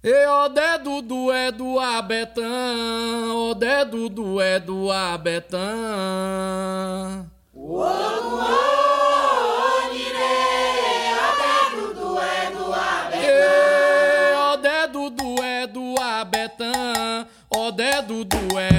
E o dedo do é do abetão, o dedo do é do abetão. O outro dedo do é do abetão? o dedo do é do abetão, o dedo do é